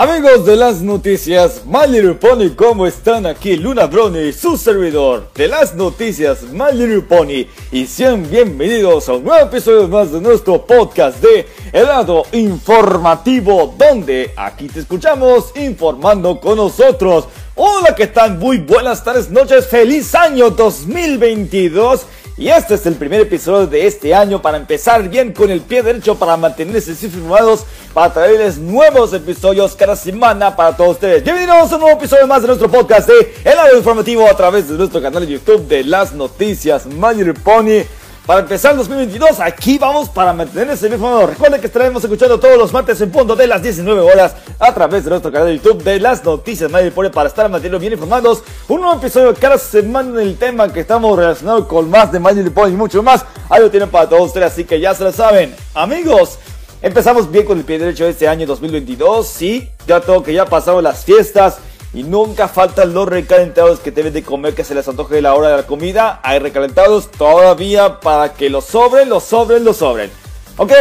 Amigos de las noticias, My Little Pony, ¿cómo están? Aquí Luna Brony, su servidor de las noticias My Little Pony. Y sean bienvenidos a un nuevo episodio más de nuestro podcast de Helado Informativo, donde aquí te escuchamos informando con nosotros. Hola, ¿qué tal? Muy buenas tardes, noches, feliz año 2022. Y este es el primer episodio de este año para empezar bien con el pie derecho para mantenerse informados, para traerles nuevos episodios cada semana para todos ustedes. Bienvenidos a un nuevo episodio más de nuestro podcast de El Audio Informativo a través de nuestro canal de YouTube de las noticias Magic Pony. Para empezar el 2022, aquí vamos para mantenerse bien informado. Recuerden que estaremos escuchando todos los martes en punto de las 19 horas a través de nuestro canal de YouTube de las noticias Madre Pone para estar manteniendo bien informados. Un nuevo episodio cada semana en el tema que estamos relacionados con más de Magic Pony y mucho más. Ahí lo tienen para todos ustedes, así que ya se lo saben. Amigos, empezamos bien con el pie derecho de este año 2022. Sí, ya todo que ya pasaron las fiestas. Y nunca faltan los recalentados que deben de comer que se les antoje la hora de la comida. Hay recalentados todavía para que los sobren, los sobren, los sobren. Ok,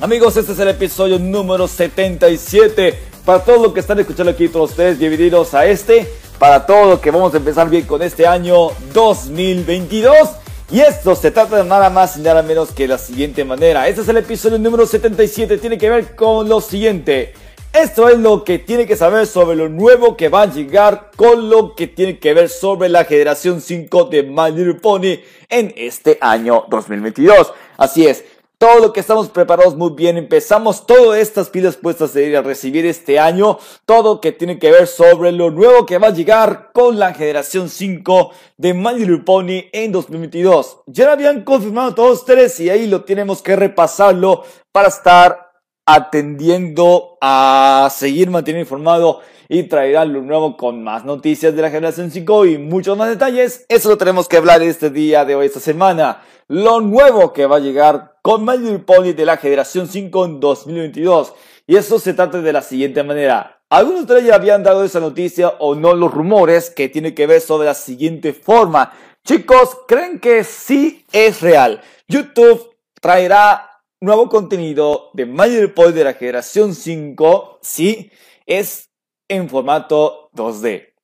amigos, este es el episodio número 77. Para todo lo que están escuchando aquí todos ustedes, bienvenidos a este. Para todo lo que vamos a empezar bien con este año 2022. Y esto se trata de nada más y nada menos que la siguiente manera. Este es el episodio número 77. Tiene que ver con lo siguiente. Esto es lo que tiene que saber sobre lo nuevo que va a llegar con lo que tiene que ver sobre la generación 5 de My Little Pony en este año 2022. Así es, todo lo que estamos preparados muy bien. Empezamos todas estas pilas puestas de ir a recibir este año. Todo que tiene que ver sobre lo nuevo que va a llegar con la generación 5 de My Little Pony en 2022. Ya lo habían confirmado todos tres y ahí lo tenemos que repasarlo para estar atendiendo a seguir manteniendo informado y traerá lo nuevo con más noticias de la generación 5 y muchos más detalles. Eso lo tenemos que hablar este día de hoy, esta semana. Lo nuevo que va a llegar con My Little Pony de la generación 5 en 2022. Y eso se trata de la siguiente manera. Algunos de ya habían dado esa noticia o no los rumores que tiene que ver sobre la siguiente forma. Chicos, ¿creen que sí es real? YouTube traerá nuevo contenido de Magic Boy de la generación 5, sí, es en formato 2D.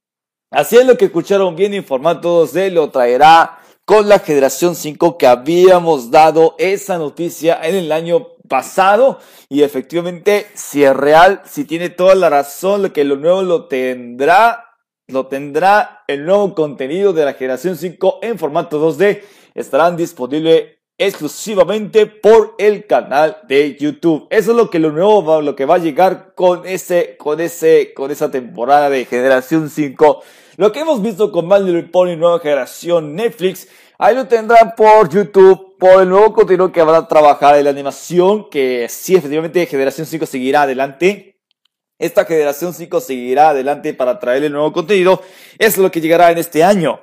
Así es lo que escucharon bien en formato 2D, lo traerá con la generación 5 que habíamos dado esa noticia en el año pasado y efectivamente si es real, si tiene toda la razón, que lo nuevo lo tendrá, lo tendrá el nuevo contenido de la generación 5 en formato 2D, estarán disponibles exclusivamente por el canal de YouTube. Eso es lo que lo nuevo, lo que va a llegar con ese, con ese, con esa temporada de generación 5. Lo que hemos visto con My Little Pony nueva generación Netflix, ahí lo tendrán por YouTube, por el nuevo contenido que van a trabajar en la animación, que sí, efectivamente generación 5 seguirá adelante. Esta generación 5 seguirá adelante para traer el nuevo contenido. Eso es lo que llegará en este año.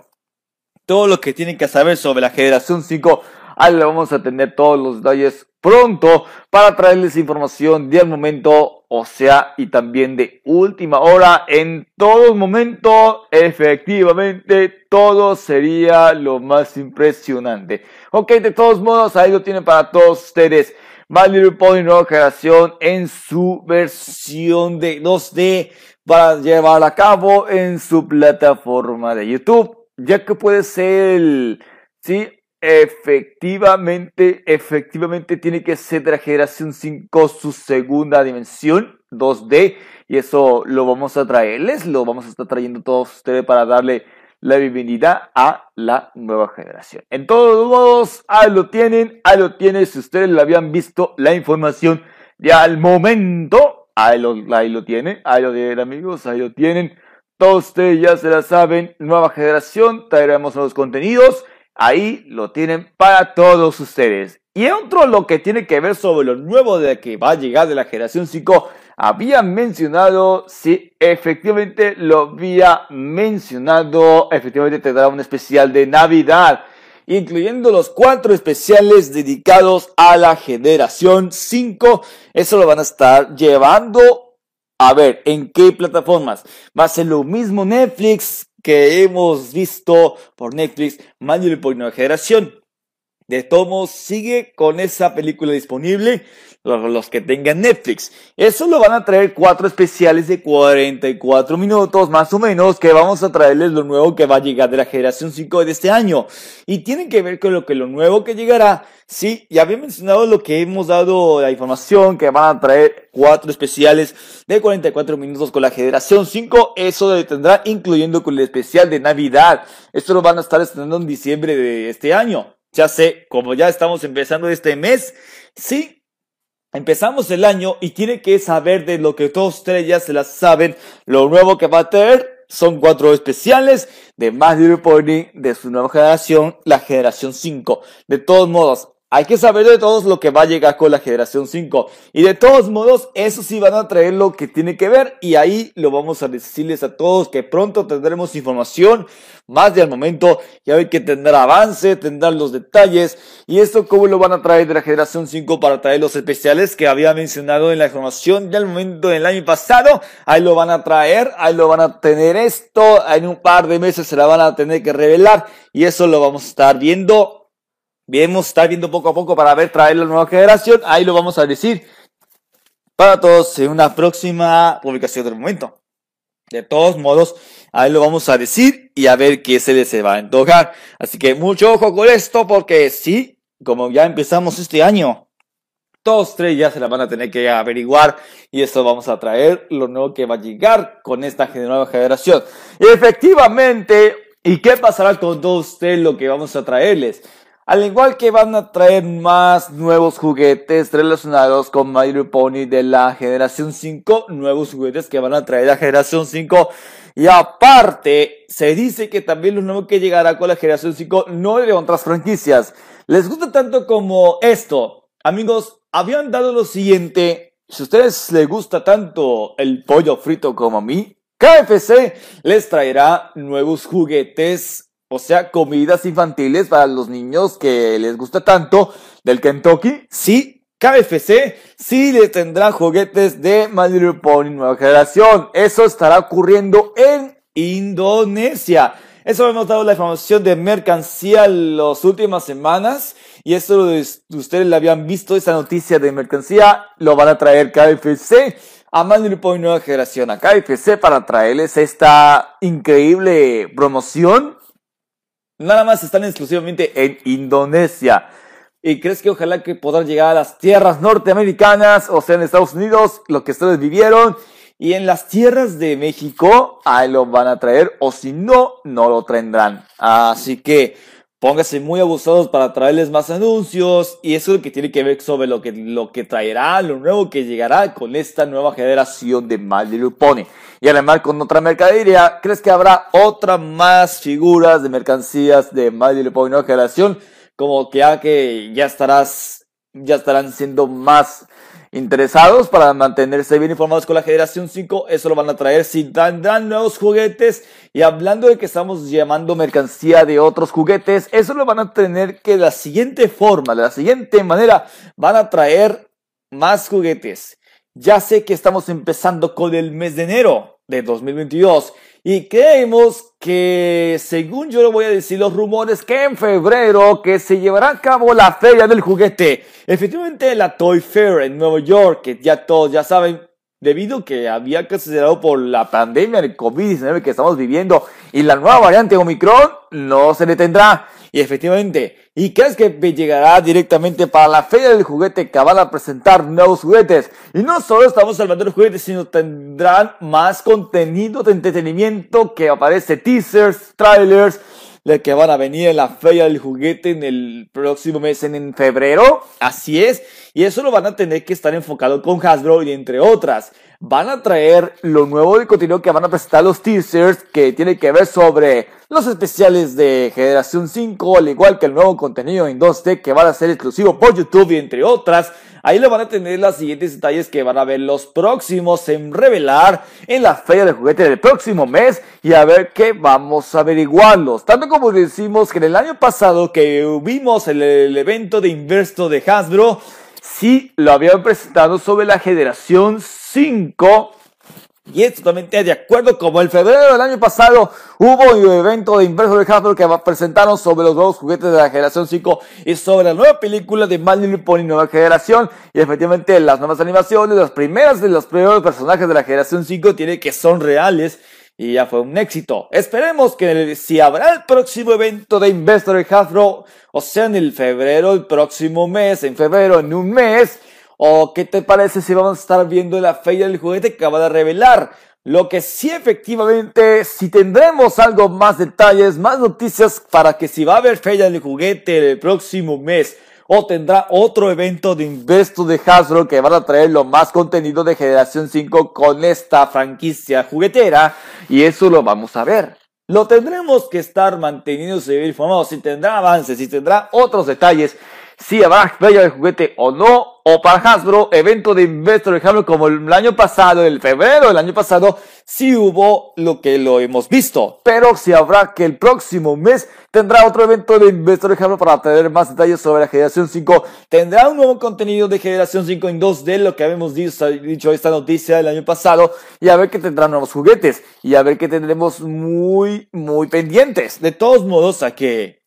Todo lo que tienen que saber sobre la generación 5 Ahí le vamos a tener todos los detalles pronto para traerles información de momento, o sea, y también de última hora. En todo momento, efectivamente, todo sería lo más impresionante. Ok, de todos modos, ahí lo tienen para todos ustedes. My Little Pony nueva generación en su versión de 2D para llevar a cabo en su plataforma de YouTube, ya que puede ser sí, Efectivamente, efectivamente tiene que ser de la generación 5 su segunda dimensión 2D y eso lo vamos a traerles, lo vamos a estar trayendo todos ustedes para darle la bienvenida a la nueva generación. En todos modos, ahí lo tienen, ahí lo tienen, si ustedes lo habían visto, la información de al momento, ahí lo, ahí lo tienen, ahí lo tienen amigos, ahí lo tienen. Todos ustedes ya se la saben, nueva generación, traeremos nuevos contenidos Ahí lo tienen para todos ustedes. Y otro lo que tiene que ver sobre lo nuevo de que va a llegar de la generación 5, había mencionado, sí, efectivamente lo había mencionado, efectivamente tendrá un especial de Navidad, incluyendo los cuatro especiales dedicados a la generación 5. Eso lo van a estar llevando a ver en qué plataformas. Va a ser lo mismo Netflix que hemos visto por Netflix, Manuel por Nueva Generación. De todos sigue con esa película disponible los que tengan Netflix. Eso lo van a traer cuatro especiales de 44 minutos más o menos que vamos a traerles lo nuevo que va a llegar de la generación 5 de este año. Y tienen que ver con lo que lo nuevo que llegará. Sí, ya había mencionado lo que hemos dado la información que van a traer cuatro especiales de 44 minutos con la generación 5. Eso tendrá incluyendo con el especial de Navidad. Esto lo van a estar estrenando en diciembre de este año. Ya sé, como ya estamos empezando este mes, sí, Empezamos el año y tiene que saber de lo que todos ustedes ya se las saben. Lo nuevo que va a tener son cuatro especiales de My Little Pony de su nueva generación, la generación 5. De todos modos, hay que saber de todos lo que va a llegar con la generación 5. Y de todos modos, eso sí van a traer lo que tiene que ver. Y ahí lo vamos a decirles a todos que pronto tendremos información más de al momento. Ya ver que tendrá avance, tendrán los detalles. Y esto cómo lo van a traer de la generación 5 para traer los especiales que había mencionado en la información del momento del año pasado. Ahí lo van a traer, ahí lo van a tener esto. En un par de meses se la van a tener que revelar. Y eso lo vamos a estar viendo Vamos a estar viendo poco a poco para ver traer la nueva generación. Ahí lo vamos a decir para todos en una próxima publicación del momento. De todos modos, ahí lo vamos a decir y a ver qué se les va a antojar. Así que mucho ojo con esto porque sí, como ya empezamos este año, todos tres ya se la van a tener que averiguar y eso vamos a traer lo nuevo que va a llegar con esta nueva generación. Efectivamente, ¿y qué pasará con todos ustedes lo que vamos a traerles? Al igual que van a traer más nuevos juguetes relacionados con My Little Pony de la generación 5, nuevos juguetes que van a traer la generación 5. Y aparte, se dice que también lo nuevo que llegará con la generación 5 no de otras franquicias. ¿Les gusta tanto como esto? Amigos, habían dado lo siguiente. Si a ustedes les gusta tanto el pollo frito como a mí, KFC les traerá nuevos juguetes o sea, comidas infantiles para los niños que les gusta tanto del Kentucky. Sí, KFC sí le tendrá juguetes de My Little Pony nueva generación. Eso estará ocurriendo en Indonesia. Eso hemos dado la información de mercancía las últimas semanas. Y eso ustedes la habían visto, esa noticia de mercancía, lo van a traer KFC a My Pony nueva generación a KFC para traerles esta increíble promoción Nada más están exclusivamente en Indonesia. ¿Y crees que ojalá que podrán llegar a las tierras norteamericanas, o sea, en Estados Unidos, lo que ustedes vivieron? Y en las tierras de México, ahí lo van a traer, o si no, no lo tendrán. Así que pónganse muy abusados para traerles más anuncios. Y eso es lo que tiene que ver sobre lo que, lo que traerá, lo nuevo que llegará con esta nueva generación de My Pony y además con otra mercadería, ¿crees que habrá otra más figuras de mercancías de My Little Pony nueva generación? Como que ya que ya estarás, ya estarán siendo más interesados para mantenerse bien informados con la generación 5, eso lo van a traer si tendrán nuevos juguetes y hablando de que estamos llamando mercancía de otros juguetes, eso lo van a tener que de la siguiente forma, de la siguiente manera, van a traer más juguetes. Ya sé que estamos empezando con el mes de enero, de 2022. Y creemos que, según yo lo voy a decir, los rumores que en febrero que se llevará a cabo la feria del juguete, efectivamente la Toy Fair en Nueva York, que ya todos ya saben, debido que había cancelado por la pandemia del COVID-19 que estamos viviendo y la nueva variante Omicron, no se detendrá. Y efectivamente, ¿y crees que llegará directamente para la feria del juguete que van a presentar nuevos juguetes? Y no solo estamos hablando de juguetes, sino tendrán más contenido de entretenimiento que aparece teasers, trailers, de que van a venir en la feria del juguete en el próximo mes en, febrero. Así es. Y eso lo van a tener que estar enfocado con Hasbro y entre otras van a traer lo nuevo de contenido que van a presentar los teasers que tiene que ver sobre los especiales de generación 5, al igual que el nuevo contenido en 2D que van a ser exclusivo por YouTube y entre otras. Ahí lo van a tener los siguientes detalles que van a ver los próximos en revelar en la feria de juguete del próximo mes y a ver qué vamos a averiguarlos. Tanto como decimos que en el año pasado que vimos el, evento de Inversto de Hasbro, sí lo habían presentado sobre la generación 5 y es totalmente de acuerdo, como el febrero del año pasado hubo un evento de Inverso de Hasbro que presentaron sobre los nuevos juguetes de la generación 5 y sobre la nueva película de My Little Pony Nueva Generación. Y efectivamente las nuevas animaciones, las primeras de los primeros personajes de la generación 5 tiene que son reales y ya fue un éxito. Esperemos que si habrá el próximo evento de Investor de Hasbro, o sea en el febrero, el próximo mes, en febrero, en un mes, ¿O qué te parece si vamos a estar viendo la feria del juguete que acaba de revelar? Lo que sí efectivamente, si tendremos algo más detalles, más noticias para que si va a haber feria del juguete el próximo mes o tendrá otro evento de Investo de Hasbro que van a traer lo más contenido de generación 5 con esta franquicia juguetera y eso lo vamos a ver. Lo tendremos que estar manteniéndose informados si tendrá avances, si tendrá otros detalles si habrá feria de juguete o no, o para Hasbro, evento de Investor de Hasbro como el año pasado, el febrero del año pasado, sí hubo lo que lo hemos visto. Pero si habrá que el próximo mes tendrá otro evento de Investor de Hasbro para tener más detalles sobre la generación 5. Tendrá un nuevo contenido de generación 5 en 2D, lo que habíamos dicho, dicho esta noticia del año pasado, y a ver que tendrá nuevos juguetes, y a ver que tendremos muy, muy pendientes. De todos modos, a que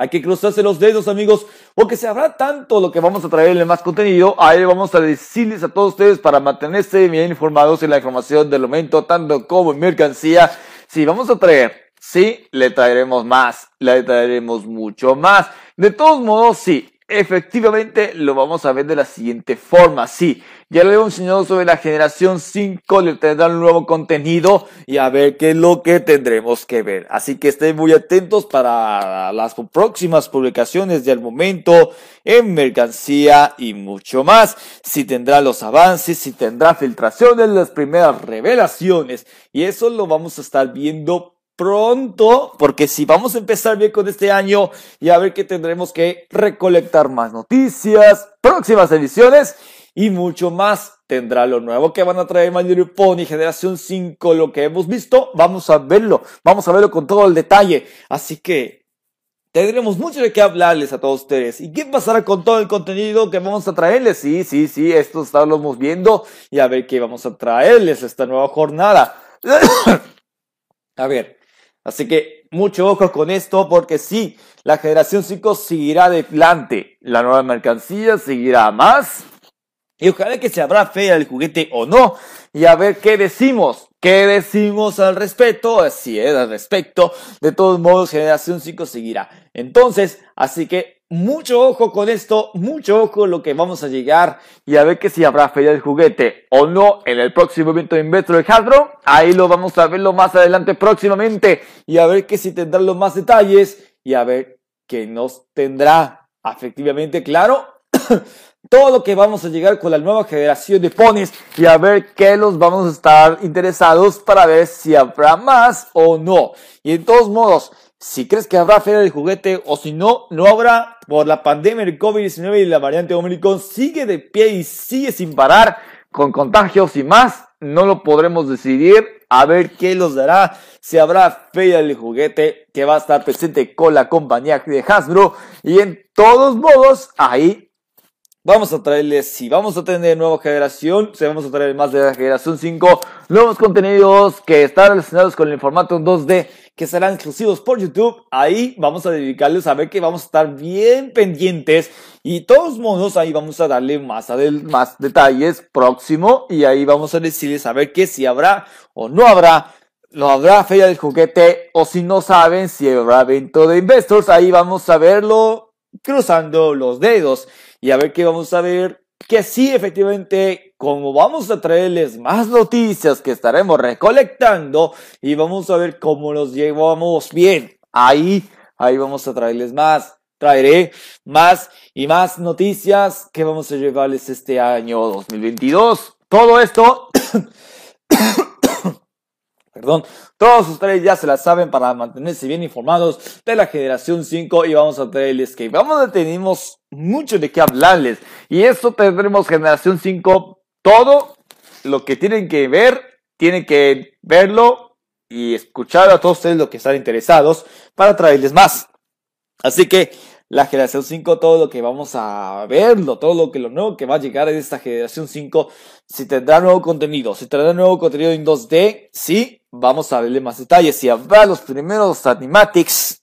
hay que cruzarse los dedos, amigos, porque se habrá tanto lo que vamos a traerle más contenido. Ahí vamos a decirles a todos ustedes para mantenerse bien informados en la información del momento, tanto como en mercancía. Sí, vamos a traer, sí, le traeremos más, le traeremos mucho más. De todos modos, sí, efectivamente lo vamos a ver de la siguiente forma. Sí, ya lo hemos enseñado sobre la generación 5, le tendrán un nuevo contenido y a ver qué es lo que tendremos que ver. Así que estén muy atentos para las próximas publicaciones del momento en mercancía y mucho más. Si tendrá los avances, si tendrá filtraciones, las primeras revelaciones y eso lo vamos a estar viendo pronto, porque si vamos a empezar bien con este año y a ver que tendremos que recolectar más noticias, próximas ediciones y mucho más. Tendrá lo nuevo que van a traer My Little Pony, Generación 5, lo que hemos visto, vamos a verlo, vamos a verlo con todo el detalle. Así que tendremos mucho de qué hablarles a todos ustedes. ¿Y qué pasará con todo el contenido que vamos a traerles? Sí, sí, sí, esto estamos viendo y a ver qué vamos a traerles esta nueva jornada. a ver, Así que mucho ojo con esto porque sí, la generación 5 seguirá adelante. La nueva mercancía seguirá más. Y ojalá que se habrá fe al juguete o no. Y a ver qué decimos. ¿Qué decimos al respecto? Si es al respecto. De todos modos, generación 5 seguirá. Entonces, así que mucho ojo con esto, mucho ojo lo que vamos a llegar y a ver que si habrá feria del juguete o no en el próximo evento de Investor de Hasbro. Ahí lo vamos a verlo más adelante próximamente y a ver que si tendrá los más detalles y a ver que nos tendrá efectivamente claro todo lo que vamos a llegar con la nueva generación de ponies y a ver qué los vamos a estar interesados para ver si habrá más o no. Y en todos modos, si crees que habrá feria del juguete o si no, no habrá por la pandemia del COVID-19 y la variante Omicron sigue de pie y sigue sin parar con contagios y más, no lo podremos decidir. A ver qué los dará. Si habrá feria del juguete que va a estar presente con la compañía de Hasbro. Y en todos modos, ahí Vamos a traerles, si vamos a tener nueva generación, si vamos a traer más de la generación 5, nuevos contenidos que están relacionados con el formato 2D, que serán exclusivos por YouTube. Ahí vamos a dedicarles a ver que vamos a estar bien pendientes. Y todos modos, ahí vamos a darle más, más detalles próximo. Y ahí vamos a decirles a ver que si habrá o no habrá no habrá feria del juguete o si no saben si habrá evento de investors, ahí vamos a verlo cruzando los dedos y a ver qué vamos a ver. Que sí, efectivamente, como vamos a traerles más noticias que estaremos recolectando y vamos a ver cómo nos llevamos bien. Ahí, ahí vamos a traerles más. Traeré más y más noticias que vamos a llevarles este año 2022. Todo esto, Perdón, todos ustedes ya se la saben para mantenerse bien informados de la generación 5 y vamos a traerles que vamos a tenemos mucho de qué hablarles y eso tendremos generación 5 todo lo que tienen que ver, tienen que verlo y escuchar a todos ustedes lo que están interesados para traerles más. Así que la generación 5, todo lo que vamos a verlo, todo lo que lo nuevo que va a llegar en esta generación 5, si tendrá nuevo contenido, si tendrá nuevo contenido en 2D, sí, vamos a verle más detalles. Si habrá los primeros animatics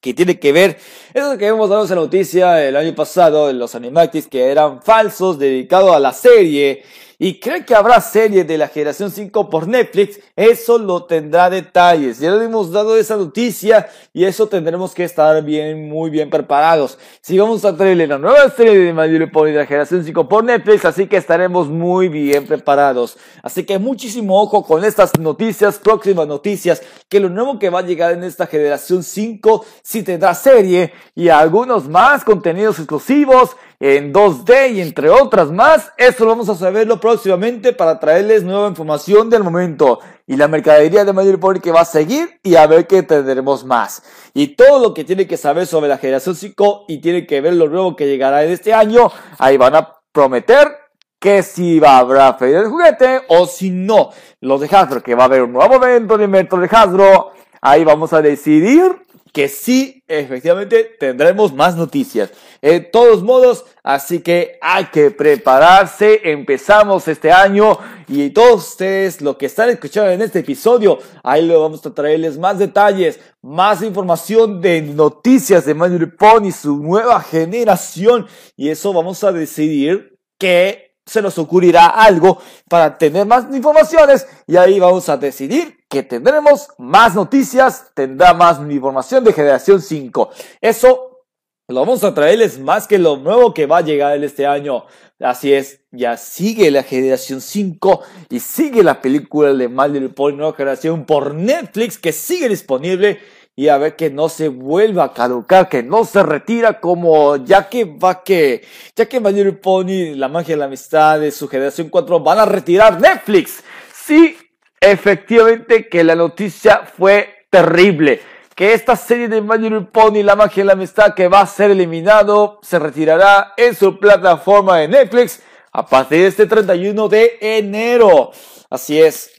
que tiene que ver, eso que hemos dado esa noticia el año pasado los animatics que eran falsos dedicados a la serie y cree que habrá serie de la generación 5 por Netflix, eso lo tendrá detalles. Ya le hemos dado esa noticia y eso tendremos que estar bien, muy bien preparados. Si vamos a traerle la nueva serie de My Little Pony de la generación 5 por Netflix, así que estaremos muy bien preparados. Así que muchísimo ojo con estas noticias, próximas noticias, que lo nuevo que va a llegar en esta generación 5 sí tendrá serie y algunos más contenidos exclusivos en 2D y entre otras más. Eso lo vamos a saberlo próximamente para traerles nueva información del momento y la mercadería de Mayor Pony que va a seguir y a ver qué tendremos más. Y todo lo que tiene que saber sobre la generación 5 y tiene que ver lo nuevo que llegará en este año, ahí van a prometer que si va a haber feria de juguete o si no, los de Hasbro, que va a haber un nuevo evento de invento de Hasbro, ahí vamos a decidir que sí, efectivamente, tendremos más noticias. De todos modos, así que hay que prepararse. Empezamos este año y todos ustedes, lo que están escuchando en este episodio, ahí lo vamos a traerles más detalles, más información de noticias de My Pony, su nueva generación. Y eso vamos a decidir que se nos ocurrirá algo para tener más informaciones y ahí vamos a decidir que tendremos más noticias, tendrá más información de generación 5. Eso lo vamos a traerles más que lo nuevo que va a llegar este año. Así es, ya sigue la generación 5 y sigue la película de My Little Pony Nueva Generación por Netflix que sigue disponible y a ver que no se vuelva a caducar, que no se retira como ya que va que, ya que My Pony, la magia de la amistad de su generación 4 van a retirar Netflix. Sí, efectivamente que la noticia fue terrible. Que esta serie de My Pony, La Magia de la Amistad, que va a ser eliminado, se retirará en su plataforma de Netflix a partir de este 31 de enero. Así es.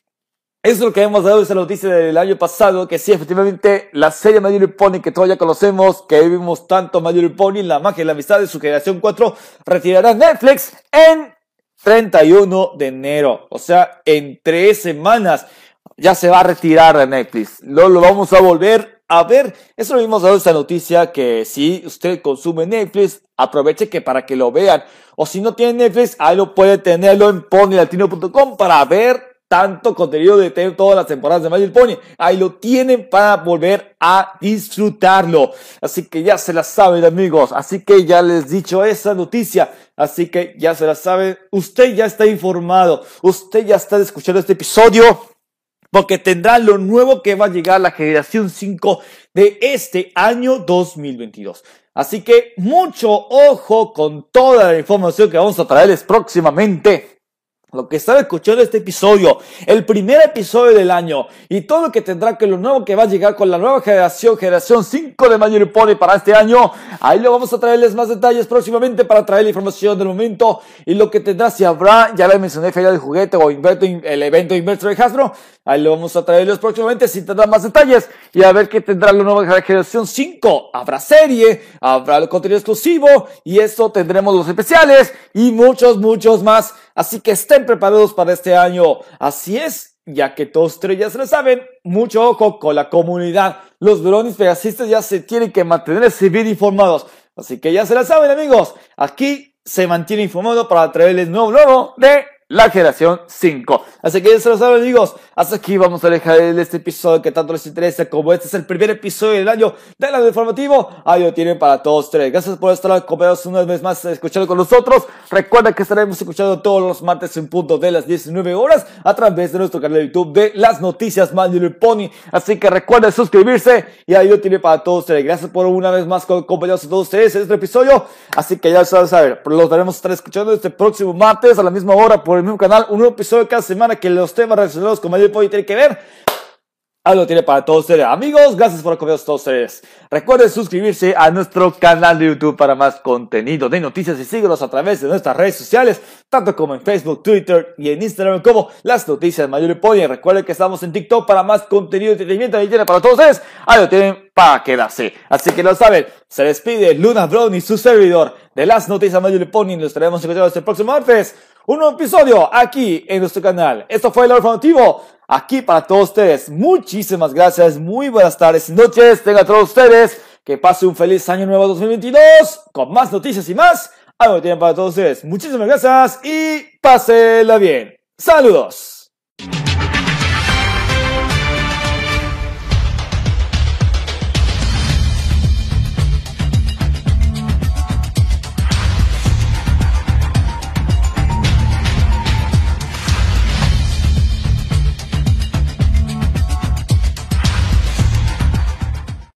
Eso es lo que hemos dado esa noticia del año pasado, que sí, efectivamente, la serie My Little Pony que todos conocemos, que vivimos tanto My Pony, La Magia de la Amistad de su generación 4, retirará Netflix en 31 de enero. O sea, en tres semanas ya se va a retirar de Netflix. No lo vamos a volver a ver. Eso lo vimos dado esta noticia que si usted consume Netflix, aproveche que para que lo vean. O si no tiene Netflix, ahí lo puede tenerlo en ponylatino.com para ver tanto contenido de todas las temporadas de Magic Pony. Ahí lo tienen para volver a disfrutarlo. Así que ya se la saben amigos. Así que ya les he dicho esa noticia. Así que ya se la saben. Usted ya está informado. Usted ya está escuchando este episodio. Porque tendrá lo nuevo que va a llegar la generación 5 de este año 2022. Así que mucho ojo con toda la información que vamos a traerles próximamente lo que están escuchando este episodio, el primer episodio del año y todo lo que tendrá que lo nuevo que va a llegar con la nueva generación, generación 5 de Mayor Pony para este año. Ahí lo vamos a traerles más detalles próximamente para traer la información del momento y lo que tendrá si habrá, ya le mencioné Feria de Juguete o el evento Inverso de Hasbro. Ahí lo vamos a traerles próximamente si tendrá más detalles y a ver qué tendrá la nueva generación 5. Habrá serie, habrá el contenido exclusivo y eso tendremos los especiales y muchos, muchos más. Así que estén preparados para este año. Así es, ya que todos ustedes ya se lo saben, mucho ojo con la comunidad. Los bronies pegasistas ya se tienen que mantenerse bien informados. Así que ya se lo saben, amigos. Aquí se mantiene informado para traerles nuevo nuevo de la generación 5. Así que ya se lo saben amigos, hasta aquí vamos a dejar este episodio que tanto les interesa, como este es el primer episodio del año del año informativo, ahí lo tienen para todos tres. Gracias por estar acompañados una vez más escuchando con nosotros. Recuerda que estaremos escuchando todos los martes en punto de las 19 horas a través de nuestro canal de YouTube de las noticias Little Pony. Así que recuerda suscribirse y ahí lo tiene para todos ustedes. Gracias por una vez más acompañados a todos ustedes en este episodio. Así que ya se saben, los daremos a estar escuchando este próximo martes a la misma hora por el mismo canal, un nuevo episodio cada semana que los temas relacionados con Mayor Pony tienen que ver algo tiene para todos ustedes. Amigos, gracias por acompañarnos todos ustedes. Recuerden suscribirse a nuestro canal de YouTube para más contenido de noticias y síguenos a través de nuestras redes sociales, tanto como en Facebook, Twitter y en Instagram como las noticias Mayor y Pony. Recuerden que estamos en TikTok para más contenido de entretenimiento y tiene para todos ustedes. Algo tienen para quedarse. Así que lo saben, se despide Luna Brown y su servidor de las noticias Mayor y Pony. Nos estaremos encontrando el próximo martes. Un nuevo episodio aquí en nuestro canal. Esto fue el informativo aquí para todos ustedes. Muchísimas gracias, muy buenas tardes y noches. Tengan todos ustedes que pase un feliz año nuevo 2022 con más noticias y más. Algo tienen para todos ustedes. Muchísimas gracias y pásenla bien. Saludos.